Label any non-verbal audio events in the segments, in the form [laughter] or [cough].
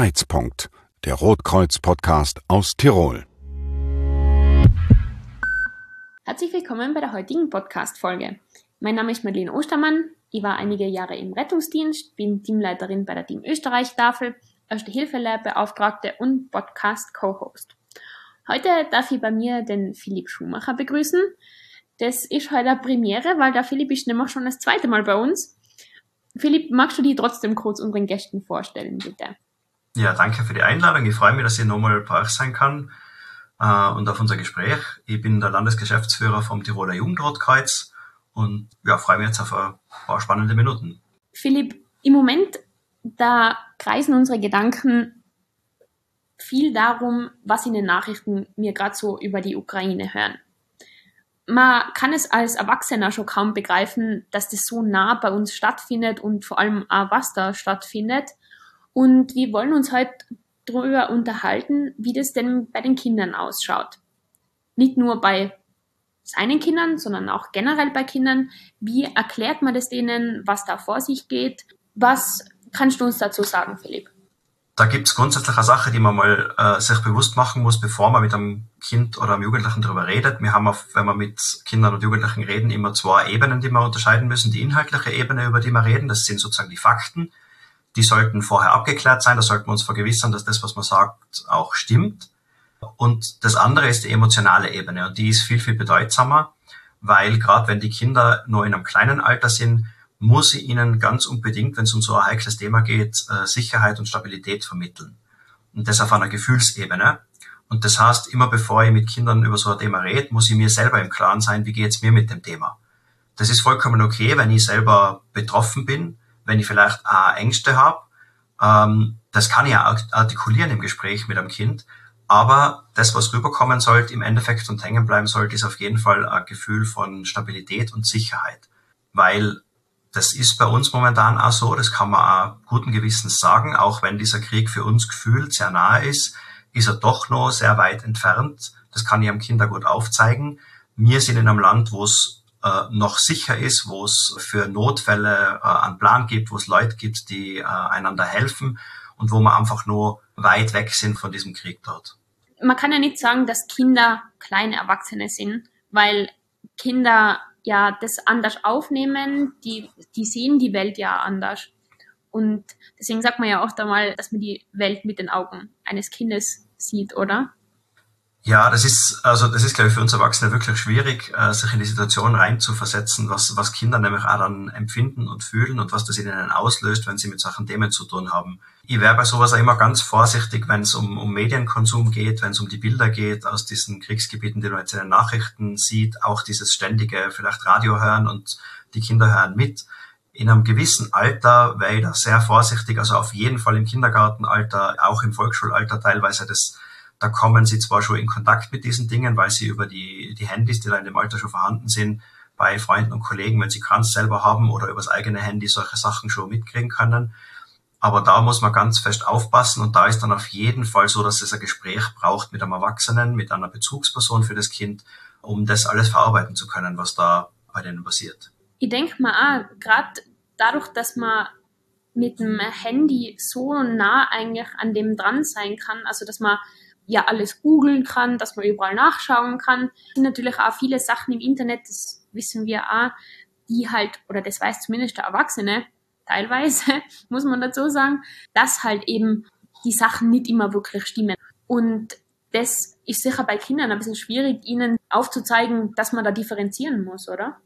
Streitpunkt, der Rotkreuz-Podcast aus Tirol. Herzlich willkommen bei der heutigen Podcast-Folge. Mein Name ist Madeleine Ostermann. Ich war einige Jahre im Rettungsdienst, bin Teamleiterin bei der Team Österreich-Tafel, Erste Hilfe-Beauftragte und Podcast-Co-Host. Heute darf ich bei mir den Philipp Schumacher begrüßen. Das ist heute eine Premiere, weil der Philipp ist nämlich schon das zweite Mal bei uns. Philipp, magst du dich trotzdem kurz unseren Gästen vorstellen, bitte? Ja, danke für die Einladung. Ich freue mich, dass ich nochmal bei euch sein kann äh, und auf unser Gespräch. Ich bin der Landesgeschäftsführer vom Tiroler Jugendrotkreuz und ja, freue mich jetzt auf ein paar spannende Minuten. Philipp, im Moment, da kreisen unsere Gedanken viel darum, was in den Nachrichten wir gerade so über die Ukraine hören man kann es als Erwachsener schon kaum begreifen, dass das so nah bei uns stattfindet und vor allem auch was da stattfindet. Und wir wollen uns heute darüber unterhalten, wie das denn bei den Kindern ausschaut. Nicht nur bei seinen Kindern, sondern auch generell bei Kindern. Wie erklärt man das denen, was da vor sich geht? Was kannst du uns dazu sagen, Philipp? da gibt es grundsätzlich eine Sache, die man mal äh, sich bewusst machen muss, bevor man mit einem Kind oder einem Jugendlichen darüber redet. Wir haben, auf, wenn wir mit Kindern und Jugendlichen reden, immer zwei Ebenen, die wir unterscheiden müssen. Die inhaltliche Ebene, über die wir reden, das sind sozusagen die Fakten. Die sollten vorher abgeklärt sein. Da sollten wir uns vergewissern, dass das, was man sagt, auch stimmt. Und das andere ist die emotionale Ebene. Und die ist viel, viel bedeutsamer, weil gerade wenn die Kinder nur in einem kleinen Alter sind, muss ich ihnen ganz unbedingt, wenn es um so ein heikles Thema geht, äh, Sicherheit und Stabilität vermitteln. Und das auf einer Gefühlsebene. Und das heißt, immer bevor ich mit Kindern über so ein Thema rede, muss ich mir selber im Klaren sein, wie geht's mir mit dem Thema. Das ist vollkommen okay, wenn ich selber betroffen bin, wenn ich vielleicht auch Ängste habe. Ähm, das kann ich auch artikulieren im Gespräch mit einem Kind. Aber das, was rüberkommen sollte, im Endeffekt und hängen bleiben sollte, ist auf jeden Fall ein Gefühl von Stabilität und Sicherheit. Weil das ist bei uns momentan auch so, das kann man auch guten Gewissens sagen, auch wenn dieser Krieg für uns gefühlt sehr nahe ist, ist er doch noch sehr weit entfernt. Das kann ich am Kinder gut aufzeigen. Wir sind in einem Land, wo es noch sicher ist, wo es für Notfälle äh, einen Plan gibt, wo es Leute gibt, die äh, einander helfen und wo wir einfach nur weit weg sind von diesem Krieg dort. Man kann ja nicht sagen, dass Kinder kleine Erwachsene sind, weil Kinder ja das anders aufnehmen, die, die sehen die Welt ja anders. Und deswegen sagt man ja auch da mal, dass man die Welt mit den Augen eines Kindes sieht, oder? Ja, das ist, also das ist, glaube ich, für uns Erwachsene wirklich schwierig, äh, sich in die Situation reinzuversetzen, was, was Kinder nämlich auch dann empfinden und fühlen und was das in ihnen auslöst, wenn sie mit solchen Themen zu tun haben. Ich wäre bei sowas auch immer ganz vorsichtig, wenn es um, um Medienkonsum geht, wenn es um die Bilder geht aus diesen Kriegsgebieten, die man jetzt in den Nachrichten sieht, auch dieses ständige vielleicht Radio hören und die Kinder hören mit. In einem gewissen Alter wäre ich da sehr vorsichtig, also auf jeden Fall im Kindergartenalter, auch im Volksschulalter teilweise das da kommen sie zwar schon in Kontakt mit diesen Dingen, weil sie über die, die Handys, die da in dem Alter schon vorhanden sind, bei Freunden und Kollegen, wenn sie Kranz selber haben oder übers eigene Handy solche Sachen schon mitkriegen können. Aber da muss man ganz fest aufpassen und da ist dann auf jeden Fall so, dass es ein Gespräch braucht mit einem Erwachsenen, mit einer Bezugsperson für das Kind, um das alles verarbeiten zu können, was da bei denen passiert. Ich denke mal auch, gerade dadurch, dass man mit dem Handy so nah eigentlich an dem dran sein kann, also dass man ja alles googeln kann, dass man überall nachschauen kann. Es sind natürlich auch viele Sachen im Internet, das wissen wir auch, die halt, oder das weiß zumindest der Erwachsene, teilweise, [laughs] muss man dazu sagen, dass halt eben die Sachen nicht immer wirklich stimmen. Und das ist sicher bei Kindern ein bisschen schwierig, ihnen aufzuzeigen, dass man da differenzieren muss, oder?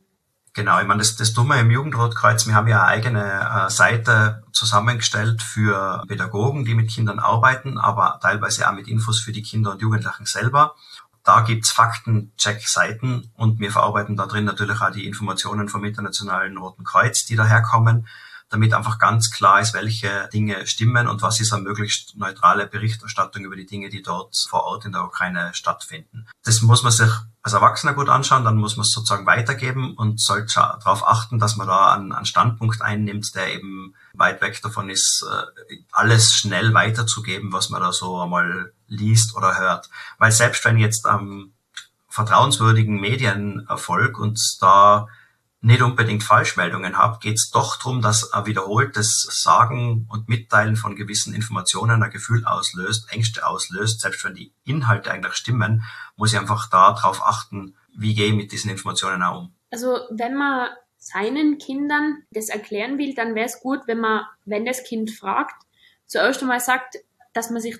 Genau, ich meine, das, das tun wir im Jugendrotkreuz. Wir haben ja eine eigene äh, Seite zusammengestellt für Pädagogen, die mit Kindern arbeiten, aber teilweise auch mit Infos für die Kinder und Jugendlichen selber. Da gibt's Faktencheck-Seiten und wir verarbeiten da drin natürlich auch die Informationen vom Internationalen Roten Kreuz, die daherkommen damit einfach ganz klar ist, welche Dinge stimmen und was ist eine möglichst neutrale Berichterstattung über die Dinge, die dort vor Ort in der Ukraine stattfinden. Das muss man sich als Erwachsener gut anschauen, dann muss man es sozusagen weitergeben und sollte darauf achten, dass man da einen, einen Standpunkt einnimmt, der eben weit weg davon ist, äh, alles schnell weiterzugeben, was man da so einmal liest oder hört. Weil selbst wenn jetzt am ähm, vertrauenswürdigen Medienerfolg und da nicht unbedingt Falschmeldungen habe, geht es doch darum, dass ein wiederholtes Sagen und Mitteilen von gewissen Informationen ein Gefühl auslöst, Ängste auslöst. Selbst wenn die Inhalte eigentlich stimmen, muss ich einfach darauf achten, wie gehe ich mit diesen Informationen auch um. Also wenn man seinen Kindern das erklären will, dann wäre es gut, wenn man, wenn das Kind fragt, zuerst einmal sagt, dass man sich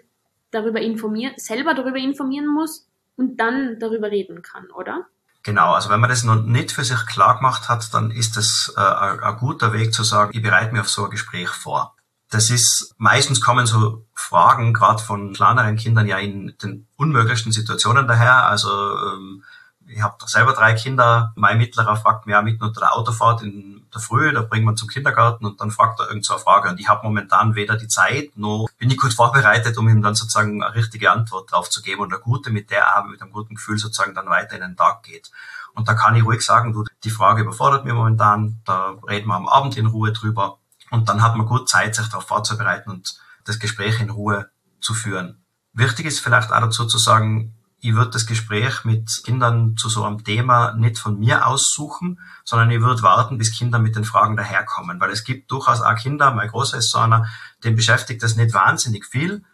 darüber informieren, selber darüber informieren muss und dann darüber reden kann, oder? Genau, also wenn man das noch nicht für sich klar gemacht hat, dann ist es äh, ein guter Weg zu sagen, ich bereite mich auf so ein Gespräch vor. Das ist, meistens kommen so Fragen, gerade von kleineren Kindern, ja in den unmöglichsten Situationen daher. Also ähm, ich habe selber drei Kinder. Mein Mittlerer fragt mich auch mitten unter der Autofahrt in der Früh, da bringen wir zum Kindergarten und dann fragt er irgend so Frage. Und ich habe momentan weder die Zeit, noch bin ich gut vorbereitet, um ihm dann sozusagen eine richtige Antwort drauf zu geben und eine gute, mit der er mit einem guten Gefühl sozusagen dann weiter in den Tag geht. Und da kann ich ruhig sagen, du, die Frage überfordert mich momentan, da reden wir am Abend in Ruhe drüber. Und dann hat man gut Zeit, sich darauf vorzubereiten und das Gespräch in Ruhe zu führen. Wichtig ist vielleicht auch dazu zu sagen, ich würde das Gespräch mit Kindern zu so einem Thema nicht von mir aussuchen, sondern ich würde warten, bis Kinder mit den Fragen daherkommen. Weil es gibt durchaus auch Kinder, mein Großer ist so einer, den beschäftigt das nicht wahnsinnig viel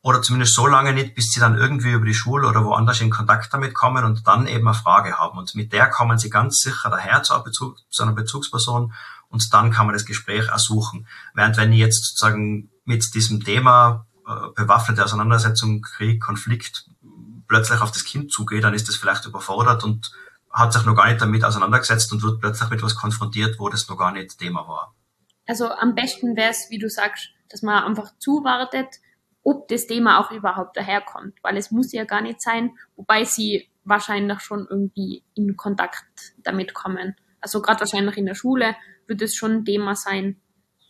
oder zumindest so lange nicht, bis sie dann irgendwie über die Schule oder woanders in Kontakt damit kommen und dann eben eine Frage haben. Und mit der kommen sie ganz sicher daher zu einer, Bezug, zu einer Bezugsperson und dann kann man das Gespräch ersuchen. Während wenn ich jetzt sozusagen mit diesem Thema äh, bewaffnete Auseinandersetzung, Krieg, Konflikt plötzlich auf das Kind zugeht, dann ist es vielleicht überfordert und hat sich noch gar nicht damit auseinandergesetzt und wird plötzlich mit etwas konfrontiert, wo das noch gar nicht Thema war. Also am besten wäre es, wie du sagst, dass man einfach zuwartet, ob das Thema auch überhaupt daherkommt, weil es muss ja gar nicht sein, wobei sie wahrscheinlich schon irgendwie in Kontakt damit kommen. Also gerade wahrscheinlich in der Schule wird es schon ein Thema sein.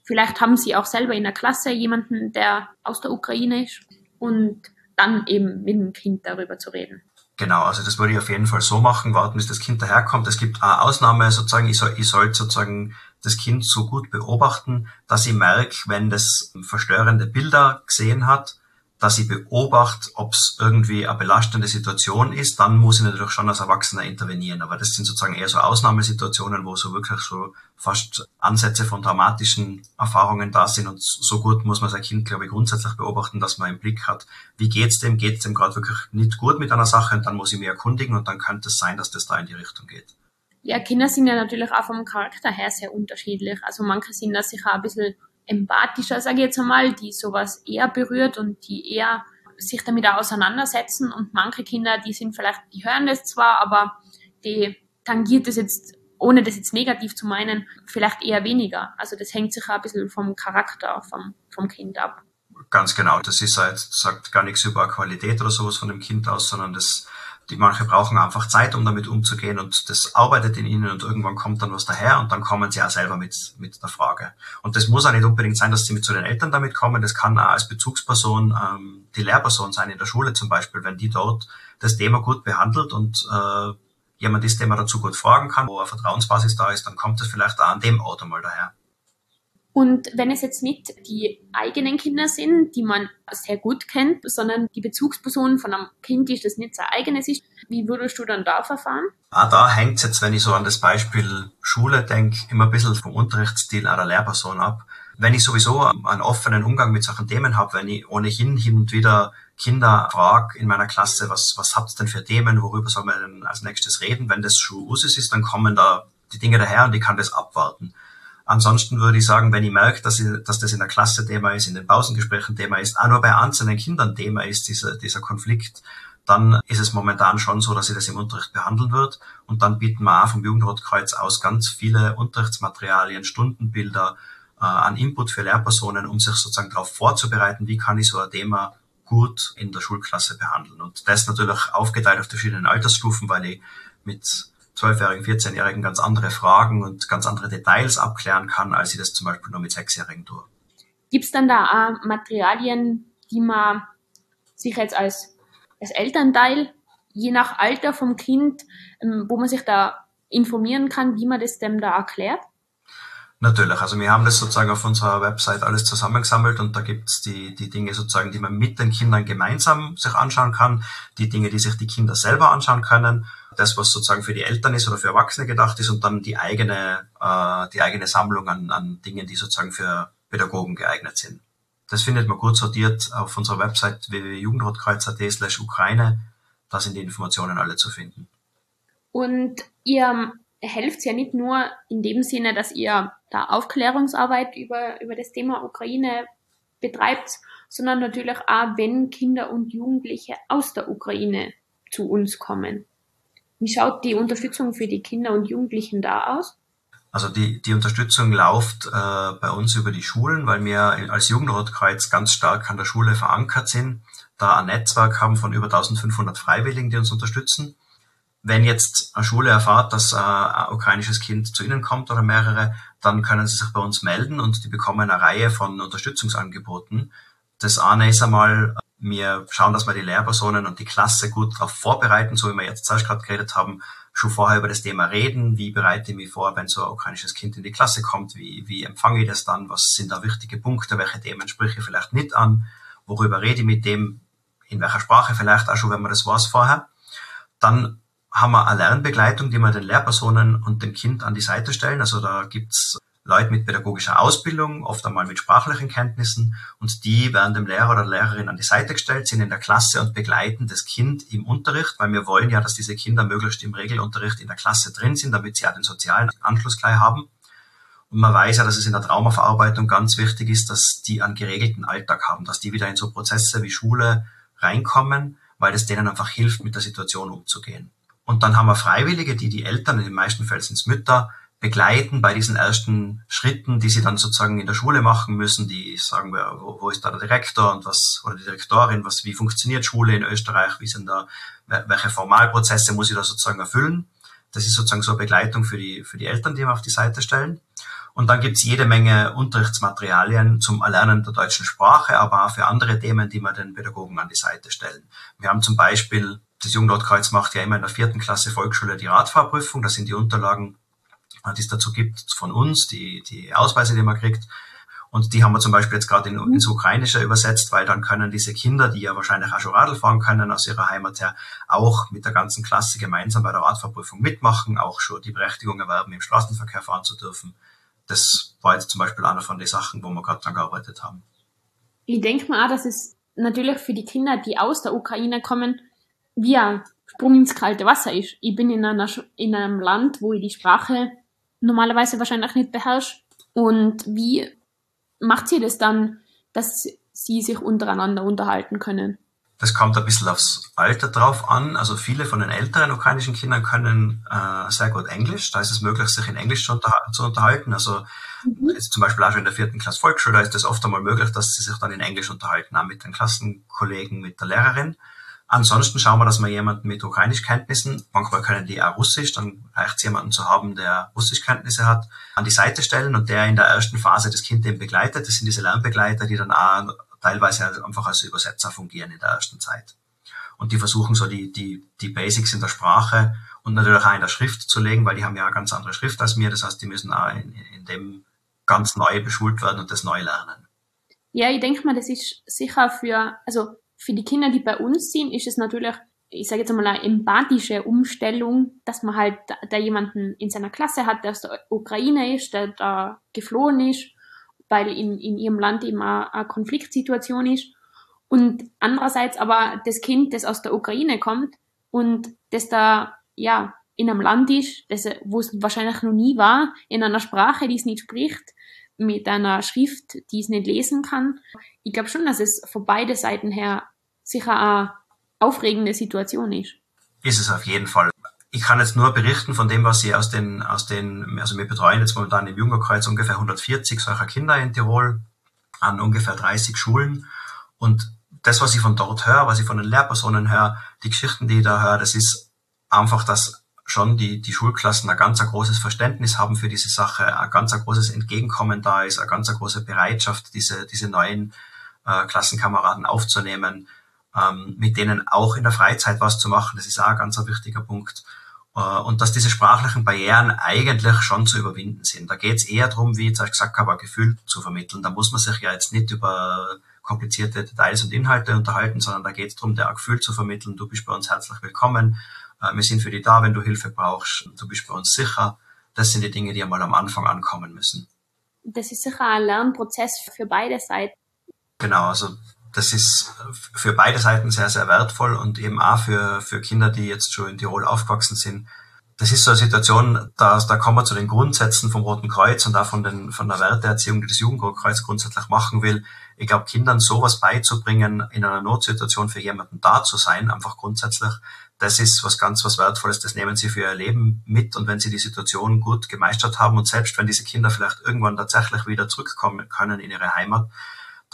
Vielleicht haben sie auch selber in der Klasse jemanden, der aus der Ukraine ist und dann eben mit dem Kind darüber zu reden. Genau, also das würde ich auf jeden Fall so machen, warten, bis das Kind daherkommt. Es gibt eine Ausnahme sozusagen, ich soll, ich soll sozusagen das Kind so gut beobachten, dass ich merke, wenn das verstörende Bilder gesehen hat, dass ich beobachte, ob es irgendwie eine belastende Situation ist, dann muss ich natürlich schon als Erwachsener intervenieren. Aber das sind sozusagen eher so Ausnahmesituationen, wo so wirklich so fast Ansätze von dramatischen Erfahrungen da sind. Und so gut muss man sein Kind, glaube ich, grundsätzlich beobachten, dass man im Blick hat, wie geht's dem? Geht's dem gerade wirklich nicht gut mit einer Sache? Und dann muss ich mich erkundigen und dann könnte es sein, dass das da in die Richtung geht. Ja, Kinder sind ja natürlich auch vom Charakter her sehr unterschiedlich. Also manche sind da sicher ein bisschen empathischer, sage ich jetzt einmal, die sowas eher berührt und die eher sich damit auseinandersetzen und manche Kinder, die sind vielleicht, die hören das zwar, aber die tangiert das jetzt, ohne das jetzt negativ zu meinen, vielleicht eher weniger. Also das hängt sich ein bisschen vom Charakter vom, vom Kind ab. Ganz genau. Das ist halt, sagt gar nichts über Qualität oder sowas von dem Kind aus, sondern das die manche brauchen einfach Zeit, um damit umzugehen und das arbeitet in ihnen und irgendwann kommt dann was daher und dann kommen sie auch selber mit, mit der Frage. Und das muss auch nicht unbedingt sein, dass sie mit zu den Eltern damit kommen, das kann auch als Bezugsperson ähm, die Lehrperson sein in der Schule zum Beispiel, wenn die dort das Thema gut behandelt und äh, jemand ist, den man dazu gut fragen kann, wo eine Vertrauensbasis da ist, dann kommt es vielleicht auch an dem Auto mal daher. Und wenn es jetzt nicht die eigenen Kinder sind, die man sehr gut kennt, sondern die Bezugsperson von einem Kind ist, das nicht sein eigenes ist, wie würdest du dann da verfahren? Ah, da hängt es jetzt, wenn ich so an das Beispiel Schule denke, immer ein bisschen vom Unterrichtsstil einer Lehrperson ab. Wenn ich sowieso einen offenen Umgang mit solchen Themen habe, wenn ich ohnehin hin und wieder Kinder frage in meiner Klasse, was, was habt ihr denn für Themen, worüber soll man denn als nächstes reden? Wenn das schon Usus ist, dann kommen da die Dinge daher und ich kann das abwarten. Ansonsten würde ich sagen, wenn ich merke, dass, ich, dass das in der Klasse Thema ist, in den Pausengesprächen Thema ist, auch nur bei einzelnen Kindern Thema ist, dieser, dieser Konflikt, dann ist es momentan schon so, dass ich das im Unterricht behandeln wird. Und dann bieten wir auch vom Jugendrotkreuz aus ganz viele Unterrichtsmaterialien, Stundenbilder äh, an Input für Lehrpersonen, um sich sozusagen darauf vorzubereiten, wie kann ich so ein Thema gut in der Schulklasse behandeln. Und das natürlich aufgeteilt auf verschiedenen Altersstufen, weil ich mit 12-Jährigen, 14-Jährigen ganz andere Fragen und ganz andere Details abklären kann, als ich das zum Beispiel nur mit 6-Jährigen tue. Gibt es dann da auch Materialien, die man sich jetzt als, als Elternteil, je nach Alter vom Kind, ähm, wo man sich da informieren kann, wie man das dem da erklärt? Natürlich, also wir haben das sozusagen auf unserer Website alles zusammengesammelt und da gibt's die, die Dinge sozusagen, die man mit den Kindern gemeinsam sich anschauen kann, die Dinge, die sich die Kinder selber anschauen können, das, was sozusagen für die Eltern ist oder für Erwachsene gedacht ist und dann die eigene, äh, die eigene Sammlung an, an Dingen, die sozusagen für Pädagogen geeignet sind. Das findet man gut sortiert auf unserer Website www.jugendrotkreuz.at slash Ukraine. Da sind die Informationen alle zu finden. Und ihr helft ja nicht nur in dem Sinne, dass ihr da Aufklärungsarbeit über, über das Thema Ukraine betreibt, sondern natürlich auch, wenn Kinder und Jugendliche aus der Ukraine zu uns kommen. Wie schaut die Unterstützung für die Kinder und Jugendlichen da aus? Also die, die Unterstützung läuft äh, bei uns über die Schulen, weil wir als Jugendrotkreuz ganz stark an der Schule verankert sind, da ein Netzwerk haben von über 1500 Freiwilligen, die uns unterstützen wenn jetzt eine Schule erfahrt, dass äh, ein ukrainisches Kind zu ihnen kommt oder mehrere, dann können sie sich bei uns melden und die bekommen eine Reihe von Unterstützungsangeboten. Das eine ist einmal, wir schauen, dass wir die Lehrpersonen und die Klasse gut darauf vorbereiten, so wie wir jetzt zuerst gerade geredet haben, schon vorher über das Thema reden, wie bereite ich mich vor, wenn so ein ukrainisches Kind in die Klasse kommt, wie, wie empfange ich das dann, was sind da wichtige Punkte, welche Themen spreche ich vielleicht nicht an, worüber rede ich mit dem, in welcher Sprache vielleicht auch schon, wenn man das weiß vorher. Dann haben wir eine Lernbegleitung, die wir den Lehrpersonen und dem Kind an die Seite stellen. Also da gibt's Leute mit pädagogischer Ausbildung, oft einmal mit sprachlichen Kenntnissen und die werden dem Lehrer oder Lehrerin an die Seite gestellt, sind in der Klasse und begleiten das Kind im Unterricht, weil wir wollen ja, dass diese Kinder möglichst im Regelunterricht in der Klasse drin sind, damit sie auch den sozialen Anschluss gleich haben. Und man weiß ja, dass es in der Traumaverarbeitung ganz wichtig ist, dass die einen geregelten Alltag haben, dass die wieder in so Prozesse wie Schule reinkommen, weil es denen einfach hilft, mit der Situation umzugehen. Und dann haben wir Freiwillige, die die Eltern, in den meisten Fällen sind es Mütter, begleiten bei diesen ersten Schritten, die sie dann sozusagen in der Schule machen müssen, die sagen, wo, wo ist da der Direktor und was, oder die Direktorin, was, wie funktioniert Schule in Österreich, wie sind da, welche Formalprozesse muss ich da sozusagen erfüllen. Das ist sozusagen so eine Begleitung für die, für die Eltern, die wir auf die Seite stellen. Und dann gibt's jede Menge Unterrichtsmaterialien zum Erlernen der deutschen Sprache, aber auch für andere Themen, die wir den Pädagogen an die Seite stellen. Wir haben zum Beispiel das Jugendrotkreuz macht ja immer in der vierten Klasse Volksschule die Radfahrprüfung. Das sind die Unterlagen, die es dazu gibt von uns, die, die Ausweise, die man kriegt. Und die haben wir zum Beispiel jetzt gerade in, ins Ukrainische übersetzt, weil dann können diese Kinder, die ja wahrscheinlich auch schon Radl fahren können aus ihrer Heimat her, auch mit der ganzen Klasse gemeinsam bei der Radfahrprüfung mitmachen, auch schon die Berechtigung erwerben, im Straßenverkehr fahren zu dürfen. Das war jetzt zum Beispiel einer von den Sachen, wo wir gerade dran gearbeitet haben. Ich denke mal auch, dass es natürlich für die Kinder, die aus der Ukraine kommen, wie ein Sprung ins kalte Wasser ist. Ich bin in, einer, in einem Land, wo ich die Sprache normalerweise wahrscheinlich nicht beherrsche. Und wie macht sie das dann, dass sie sich untereinander unterhalten können? Das kommt ein bisschen aufs Alter drauf an. Also viele von den älteren ukrainischen Kindern können äh, sehr gut Englisch. Da ist es möglich, sich in Englisch zu, unterha zu unterhalten. Also mhm. jetzt zum Beispiel auch schon in der vierten Klasse Volksschule, da ist es oft einmal möglich, dass sie sich dann in Englisch unterhalten, auch mit den Klassenkollegen, mit der Lehrerin. Ansonsten schauen wir, dass wir jemanden mit Ukrainischkenntnissen, manchmal können die auch Russisch, dann reicht es jemanden zu haben, der Russischkenntnisse hat, an die Seite stellen und der in der ersten Phase das Kind eben begleitet. Das sind diese Lernbegleiter, die dann auch teilweise einfach als Übersetzer fungieren in der ersten Zeit. Und die versuchen so die, die, die Basics in der Sprache und natürlich auch in der Schrift zu legen, weil die haben ja eine ganz andere Schrift als mir. Das heißt, die müssen auch in, in dem ganz neu beschult werden und das neu lernen. Ja, ich denke mal, das ist sicher für, also für die Kinder, die bei uns sind, ist es natürlich, ich sage jetzt einmal, eine empathische Umstellung, dass man halt da, jemanden in seiner Klasse hat, der aus der Ukraine ist, der da geflohen ist, weil in, in ihrem Land eben eine, eine Konfliktsituation ist. Und andererseits aber das Kind, das aus der Ukraine kommt und das da, ja, in einem Land ist, das, wo es wahrscheinlich noch nie war, in einer Sprache, die es nicht spricht, mit einer Schrift, die es nicht lesen kann. Ich glaube schon, dass es von beide Seiten her sicher eine aufregende Situation ist. Ist es auf jeden Fall. Ich kann jetzt nur berichten von dem, was ich aus den, aus den, also wir betreuen jetzt momentan im Jungerkreuz ungefähr 140 solcher Kinder in Tirol an ungefähr 30 Schulen. Und das, was ich von dort höre, was ich von den Lehrpersonen höre, die Geschichten, die ich da höre, das ist einfach, dass schon die, die Schulklassen ein ganz großes Verständnis haben für diese Sache, ein ganz großes Entgegenkommen da ist, eine ganz große Bereitschaft, diese, diese neuen äh, Klassenkameraden aufzunehmen, ähm, mit denen auch in der Freizeit was zu machen. Das ist auch ein ganz ein wichtiger Punkt. Äh, und dass diese sprachlichen Barrieren eigentlich schon zu überwinden sind. Da geht es eher darum, wie ich jetzt gesagt habe, ein Gefühl zu vermitteln. Da muss man sich ja jetzt nicht über komplizierte Details und Inhalte unterhalten, sondern da geht es darum, der Gefühl zu vermitteln, du bist bei uns herzlich willkommen, äh, wir sind für dich da, wenn du Hilfe brauchst, du bist bei uns sicher. Das sind die Dinge, die einmal am Anfang ankommen müssen. Das ist sicher ein Lernprozess für beide Seiten. Genau, also das ist für beide Seiten sehr, sehr wertvoll und eben auch für, für Kinder, die jetzt schon in Tirol aufgewachsen sind. Das ist so eine Situation, da, da kommen wir zu den Grundsätzen vom Roten Kreuz und auch von, den, von der Werteerziehung, die das Jugendrotkreuz grundsätzlich machen will. Ich glaube, Kindern sowas beizubringen, in einer Notsituation für jemanden da zu sein, einfach grundsätzlich, das ist was ganz was Wertvolles, das nehmen sie für ihr Leben mit und wenn sie die Situation gut gemeistert haben und selbst wenn diese Kinder vielleicht irgendwann tatsächlich wieder zurückkommen können in ihre Heimat,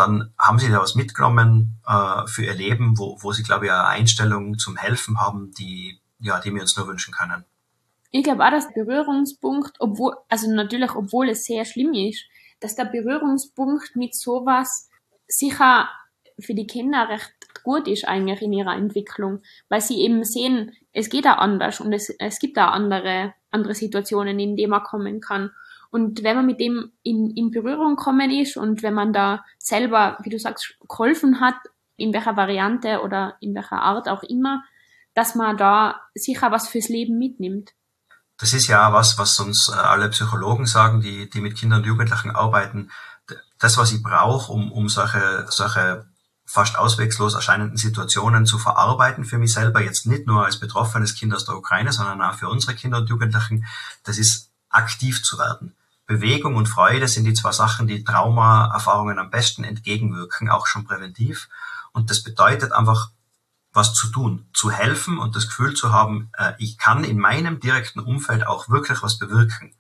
dann haben sie da was mitgenommen äh, für ihr Leben, wo, wo sie, glaube ich, eine Einstellung zum Helfen haben, die, ja, die wir uns nur wünschen können. Ich glaube auch, dass der Berührungspunkt, obwohl, also natürlich, obwohl es sehr schlimm ist, dass der Berührungspunkt mit sowas sicher für die Kinder recht gut ist eigentlich in ihrer Entwicklung, weil sie eben sehen, es geht auch anders und es, es gibt auch andere, andere Situationen, in denen man kommen kann. Und wenn man mit dem in, in Berührung kommen ist und wenn man da selber, wie du sagst, geholfen hat, in welcher Variante oder in welcher Art auch immer, dass man da sicher was fürs Leben mitnimmt. Das ist ja was, was uns äh, alle Psychologen sagen, die, die mit Kindern und Jugendlichen arbeiten. Das, was ich brauche, um, um solche, solche fast auswegslos erscheinenden Situationen zu verarbeiten für mich selber, jetzt nicht nur als betroffenes Kind aus der Ukraine, sondern auch für unsere Kinder und Jugendlichen, das ist aktiv zu werden. Bewegung und Freude sind die zwei Sachen, die Traumaerfahrungen am besten entgegenwirken, auch schon präventiv. Und das bedeutet einfach, was zu tun, zu helfen und das Gefühl zu haben, äh, ich kann in meinem direkten Umfeld auch wirklich was bewirken.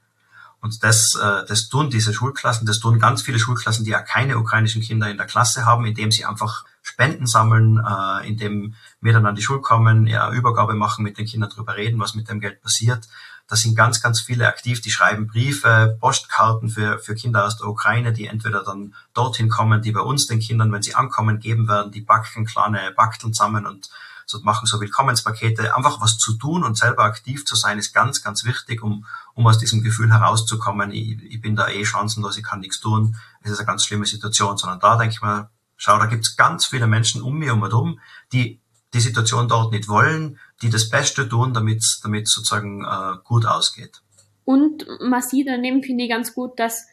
Und das, äh, das tun diese Schulklassen, das tun ganz viele Schulklassen, die ja keine ukrainischen Kinder in der Klasse haben, indem sie einfach Spenden sammeln, äh, indem wir dann an die Schule kommen, ja, Übergabe machen, mit den Kindern drüber reden, was mit dem Geld passiert. Da sind ganz, ganz viele aktiv, die schreiben Briefe, Postkarten für, für Kinder aus der Ukraine, die entweder dann dorthin kommen, die bei uns den Kindern, wenn sie ankommen, geben werden, die backen kleine Bakteln zusammen und so machen so Willkommenspakete. Einfach was zu tun und selber aktiv zu sein, ist ganz, ganz wichtig, um, um aus diesem Gefühl herauszukommen. Ich, ich bin da eh chancenlos, ich kann nichts tun. Es ist eine ganz schlimme Situation, sondern da denke ich mir, schau, da gibt's ganz viele Menschen um mir und herum, die die Situation dort nicht wollen, die das Beste tun, damit damit sozusagen äh, gut ausgeht. Und man sieht daneben, finde ich ganz gut, dass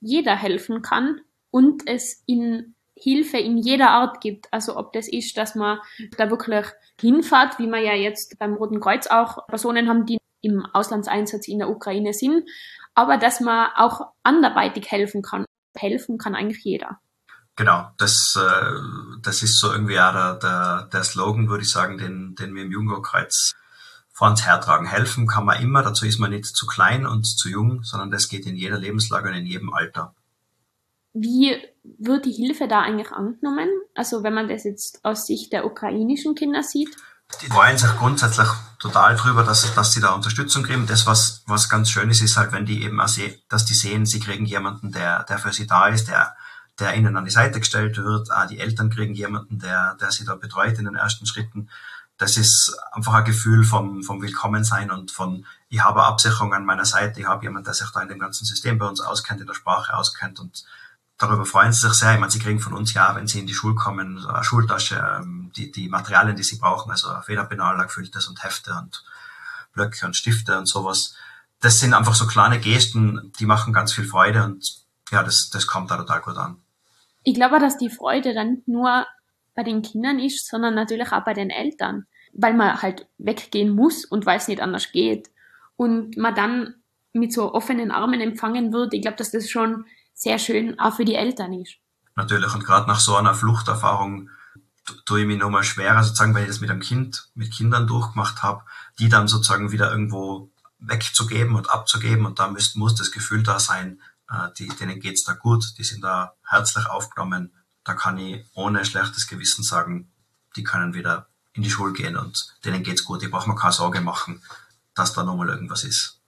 jeder helfen kann und es in Hilfe in jeder Art gibt. Also ob das ist, dass man da wirklich hinfahrt, wie wir ja jetzt beim Roten Kreuz auch Personen haben, die im Auslandseinsatz in der Ukraine sind, aber dass man auch anderweitig helfen kann. Helfen kann eigentlich jeder. Genau, das, äh, das ist so irgendwie auch der, der, der Slogan, würde ich sagen, den, den wir im Jugendkreuz vor uns hertragen. Helfen kann man immer, dazu ist man nicht zu klein und zu jung, sondern das geht in jeder Lebenslage und in jedem Alter. Wie wird die Hilfe da eigentlich angenommen? Also wenn man das jetzt aus Sicht der ukrainischen Kinder sieht? Die freuen sich grundsätzlich total drüber, dass, dass sie da Unterstützung kriegen. Das, was, was ganz schön ist, ist halt, wenn die eben auch sehen, dass die sehen, sie kriegen jemanden, der, der für sie da ist, der der ihnen an die Seite gestellt wird. Auch die Eltern kriegen jemanden, der, der sie da betreut in den ersten Schritten. Das ist einfach ein Gefühl vom, vom Willkommensein und von, ich habe Absicherung an meiner Seite, ich habe jemanden, der sich da in dem ganzen System bei uns auskennt, in der Sprache auskennt und darüber freuen sie sich sehr. Ich meine, sie kriegen von uns ja, wenn sie in die Schule kommen, eine Schultasche, ähm, die, die Materialien, die sie brauchen, also Federpenal, gefülltes und Hefte und Blöcke und Stifte und sowas. Das sind einfach so kleine Gesten, die machen ganz viel Freude und ja, das, das kommt da total gut an ich glaube, dass die Freude dann nicht nur bei den Kindern ist, sondern natürlich auch bei den Eltern, weil man halt weggehen muss und weil es nicht anders geht. Und man dann mit so offenen Armen empfangen wird, ich glaube, dass das schon sehr schön auch für die Eltern ist. Natürlich, und gerade nach so einer Fluchterfahrung tue ich mich nochmal schwerer, sozusagen, weil ich das mit einem Kind, mit Kindern durchgemacht habe, die dann sozusagen wieder irgendwo wegzugeben und abzugeben und da muss, das Gefühl da sein, die, denen geht's da gut, die sind da herzlich aufgenommen. Da kann ich ohne schlechtes Gewissen sagen, die können wieder in die Schule gehen und denen geht's gut. Ich brauche mir keine Sorge machen, dass da nochmal irgendwas ist.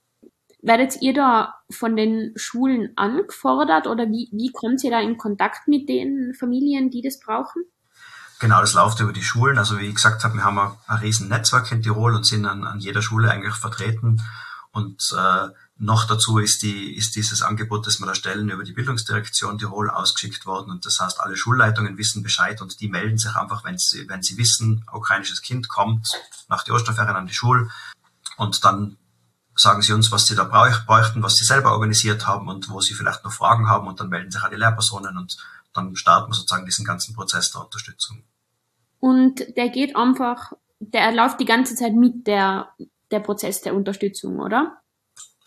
Werdet ihr da von den Schulen angefordert oder wie, wie kommt ihr da in Kontakt mit den Familien, die das brauchen? Genau, das läuft über die Schulen. Also wie ich gesagt habe, wir haben ein, ein riesen Netzwerk in Tirol und sind an, an jeder Schule eigentlich vertreten. Und äh, noch dazu ist, die, ist dieses Angebot, das wir da stellen, über die Bildungsdirektion Tirol ausgeschickt worden. Und das heißt, alle Schulleitungen wissen Bescheid und die melden sich einfach, wenn sie, wenn sie wissen, ukrainisches Kind kommt nach die Osterferien an die Schule. Und dann sagen sie uns, was sie da bräuchten, was sie selber organisiert haben und wo sie vielleicht noch Fragen haben. Und dann melden sich die Lehrpersonen und dann starten wir sozusagen diesen ganzen Prozess der Unterstützung. Und der geht einfach, der läuft die ganze Zeit mit der, der Prozess der Unterstützung, oder?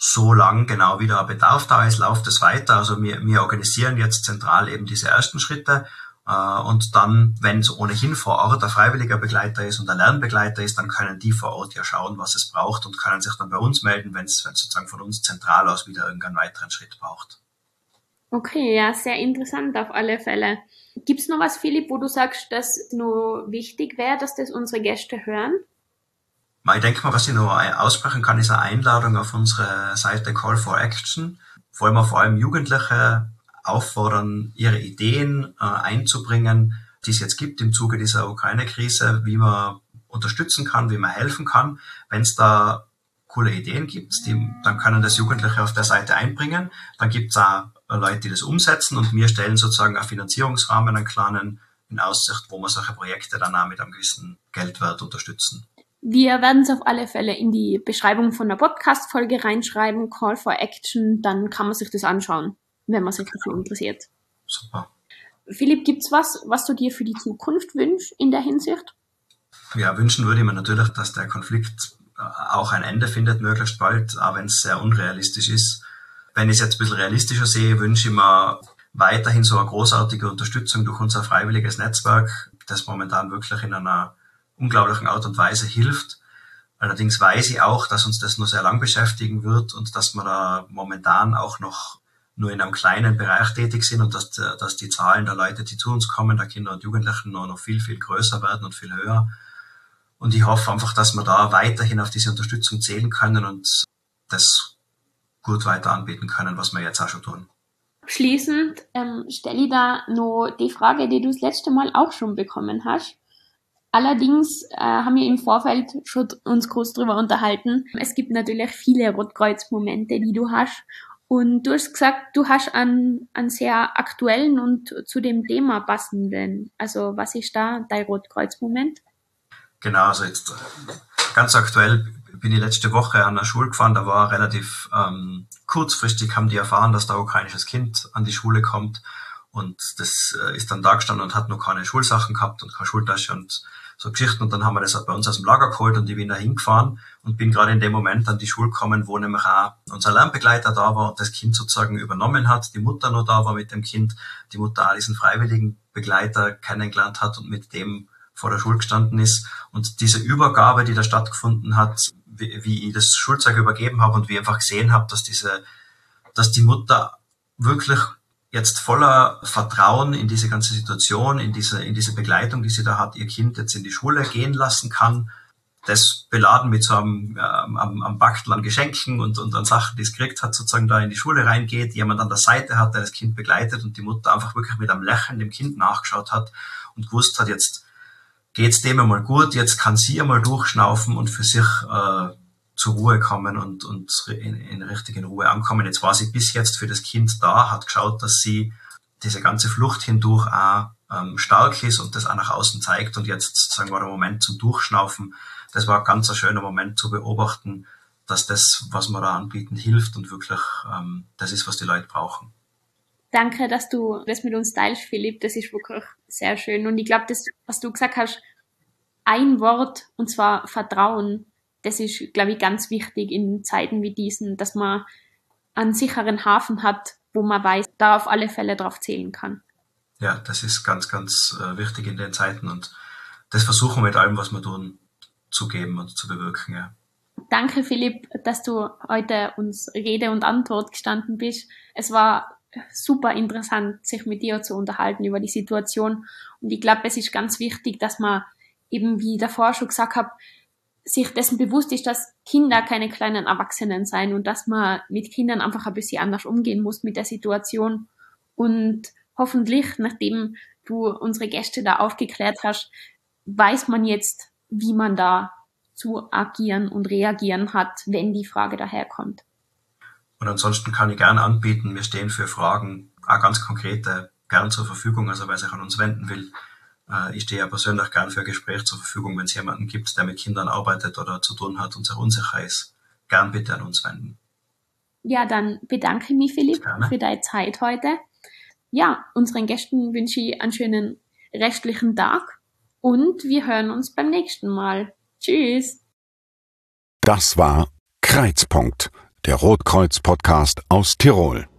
So lang genau wie der Bedarf da ist, läuft es weiter. Also wir, wir organisieren jetzt zentral eben diese ersten Schritte äh, und dann, wenn es ohnehin vor Ort ein freiwilliger Begleiter ist und ein Lernbegleiter ist, dann können die vor Ort ja schauen, was es braucht und können sich dann bei uns melden, wenn es sozusagen von uns zentral aus wieder irgendeinen weiteren Schritt braucht. Okay, ja, sehr interessant auf alle Fälle. Gibt's noch was, Philipp, wo du sagst, dass nur wichtig wäre, dass das unsere Gäste hören? Ich denke mal, was ich noch aussprechen kann, ist eine Einladung auf unsere Seite Call for Action. Wollen wir vor allem Jugendliche auffordern, ihre Ideen äh, einzubringen, die es jetzt gibt im Zuge dieser Ukraine-Krise, wie man unterstützen kann, wie man helfen kann. Wenn es da coole Ideen gibt, die, dann können das Jugendliche auf der Seite einbringen. Dann gibt es auch Leute, die das umsetzen und wir stellen sozusagen einen Finanzierungsrahmen, einen kleinen in Aussicht, wo wir solche Projekte dann auch mit einem gewissen Geldwert unterstützen. Wir werden es auf alle Fälle in die Beschreibung von der Podcast-Folge reinschreiben, Call for Action, dann kann man sich das anschauen, wenn man sich dafür interessiert. Super. Philipp, gibt's was, was du dir für die Zukunft wünschst in der Hinsicht? Ja, wünschen würde ich mir natürlich, dass der Konflikt äh, auch ein Ende findet, möglichst bald, auch wenn es sehr unrealistisch ist. Wenn ich es jetzt ein bisschen realistischer sehe, wünsche ich mir weiterhin so eine großartige Unterstützung durch unser freiwilliges Netzwerk, das momentan wirklich in einer unglaublichen Art und Weise hilft. Allerdings weiß ich auch, dass uns das nur sehr lang beschäftigen wird und dass wir da momentan auch noch nur in einem kleinen Bereich tätig sind und dass, dass die Zahlen der Leute, die zu uns kommen, der Kinder und Jugendlichen, noch, noch viel, viel größer werden und viel höher. Und ich hoffe einfach, dass wir da weiterhin auf diese Unterstützung zählen können und das gut weiter anbieten können, was wir jetzt auch schon tun. Schließend ähm, stelle ich da nur die Frage, die du das letzte Mal auch schon bekommen hast. Allerdings äh, haben wir im Vorfeld schon uns groß drüber unterhalten. Es gibt natürlich viele Rotkreuz-Momente, die du hast. Und du hast gesagt, du hast einen, einen sehr aktuellen und zu dem Thema passenden. Also was ist da dein Rotkreuz-Moment? Genau, also jetzt ganz aktuell bin ich letzte Woche an der Schule gefahren, da war relativ ähm, kurzfristig, haben die erfahren, dass da ukrainisches Kind an die Schule kommt und das äh, ist dann da gestanden und hat noch keine Schulsachen gehabt und keine Schultasche und so Geschichten. Und dann haben wir das bei uns aus dem Lager geholt und ich bin da hingefahren und bin gerade in dem Moment an die Schule gekommen, wo nämlich auch unser Lernbegleiter da war und das Kind sozusagen übernommen hat, die Mutter noch da war mit dem Kind, die Mutter auch diesen freiwilligen Begleiter kennengelernt hat und mit dem vor der Schule gestanden ist. Und diese Übergabe, die da stattgefunden hat, wie, wie ich das Schulzeug übergeben habe und wie ich einfach gesehen habe, dass diese, dass die Mutter wirklich jetzt voller Vertrauen in diese ganze Situation, in diese, in diese Begleitung, die sie da hat, ihr Kind jetzt in die Schule gehen lassen kann, das beladen mit so einem ähm, am, am Bachtel an Geschenken und, und an Sachen, die es gekriegt hat, sozusagen da in die Schule reingeht, jemand an der Seite hat, der das Kind begleitet und die Mutter einfach wirklich mit einem Lächeln dem Kind nachgeschaut hat und gewusst hat, jetzt geht's dem einmal gut, jetzt kann sie einmal durchschnaufen und für sich äh, zur Ruhe kommen und, und in, in richtigen Ruhe ankommen. Jetzt war sie bis jetzt für das Kind da, hat geschaut, dass sie diese ganze Flucht hindurch auch ähm, stark ist und das auch nach außen zeigt und jetzt sozusagen war der Moment zum Durchschnaufen. Das war ein ganz ein schöner Moment zu beobachten, dass das, was wir da anbieten, hilft und wirklich ähm, das ist, was die Leute brauchen. Danke, dass du das mit uns teilst, Philipp. Das ist wirklich sehr schön. Und ich glaube, das, was du gesagt hast, ein Wort, und zwar Vertrauen, das ist, glaube ich, ganz wichtig in Zeiten wie diesen, dass man einen sicheren Hafen hat, wo man weiß, da auf alle Fälle drauf zählen kann. Ja, das ist ganz, ganz äh, wichtig in den Zeiten und das versuchen wir mit allem, was wir tun, zu geben und zu bewirken. Ja. Danke, Philipp, dass du heute uns Rede und Antwort gestanden bist. Es war super interessant, sich mit dir zu unterhalten über die Situation. Und ich glaube, es ist ganz wichtig, dass man eben, wie ich davor schon gesagt habe, sich dessen bewusst ist, dass Kinder keine kleinen Erwachsenen sein und dass man mit Kindern einfach ein bisschen anders umgehen muss mit der Situation. Und hoffentlich, nachdem du unsere Gäste da aufgeklärt hast, weiß man jetzt, wie man da zu agieren und reagieren hat, wenn die Frage daherkommt. Und ansonsten kann ich gerne anbieten, wir stehen für Fragen, auch ganz konkrete, gern zur Verfügung, also wer sich an uns wenden will. Äh, ich stehe ja persönlich gern für ein Gespräch zur Verfügung, wenn es jemanden gibt, der mit Kindern arbeitet oder zu tun hat und sehr unsicher ist. Gern bitte an uns wenden. Ja, dann bedanke ich mich, Philipp, Gerne. für deine Zeit heute. Ja, unseren Gästen wünsche ich einen schönen restlichen Tag und wir hören uns beim nächsten Mal. Tschüss. Das war Kreizpunkt, der Rotkreuz-Podcast aus Tirol.